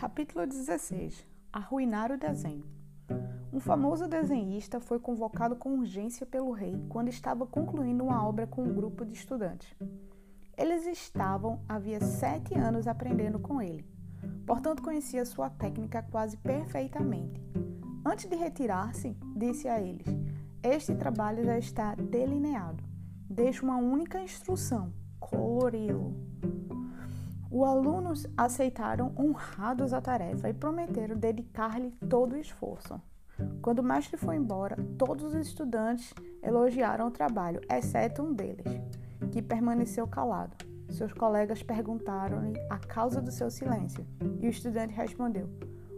Capítulo 16 Arruinar o desenho. Um famoso desenhista foi convocado com urgência pelo rei quando estava concluindo uma obra com um grupo de estudantes. Eles estavam havia sete anos aprendendo com ele, portanto conhecia sua técnica quase perfeitamente. Antes de retirar-se, disse a eles: Este trabalho já está delineado. Deixo uma única instrução: colori-lo. Os alunos aceitaram honrados a tarefa e prometeram dedicar-lhe todo o esforço. Quando o mestre foi embora, todos os estudantes elogiaram o trabalho, exceto um deles, que permaneceu calado. Seus colegas perguntaram-lhe a causa do seu silêncio, e o estudante respondeu: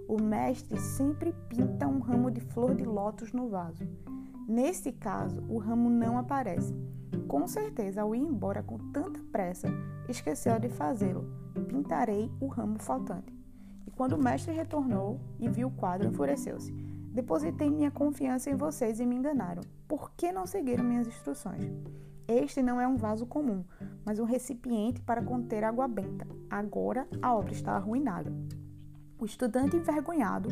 O mestre sempre pinta um ramo de flor de lótus no vaso. Neste caso, o ramo não aparece. Com certeza, ao ir embora com tanta pressa, esqueceu de fazê-lo pintarei o ramo faltante. E quando o mestre retornou e viu o quadro, enfureceu-se. Depositei minha confiança em vocês e me enganaram. Por que não seguiram minhas instruções? Este não é um vaso comum, mas um recipiente para conter água benta. Agora a obra está arruinada. O estudante envergonhado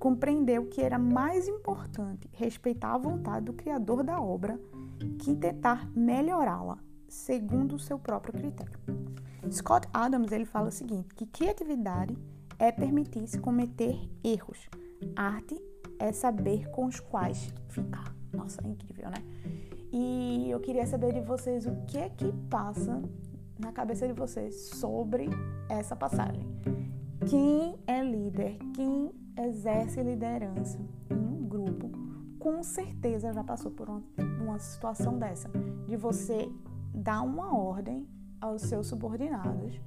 compreendeu que era mais importante respeitar a vontade do criador da obra que tentar melhorá-la segundo o seu próprio critério. Scott Adams ele fala o seguinte, que criatividade é permitir-se cometer erros. Arte é saber com os quais ficar. Nossa, é incrível, né? E eu queria saber de vocês o que é que passa na cabeça de vocês sobre essa passagem. Quem é líder, quem exerce liderança em um grupo, com certeza já passou por uma, uma situação dessa, de você dar uma ordem aos seus subordinados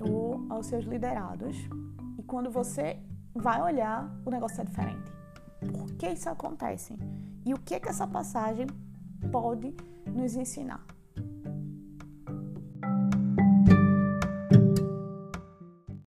ou aos seus liderados. E quando você vai olhar, o negócio é diferente. Por que isso acontece? E o que, que essa passagem pode nos ensinar?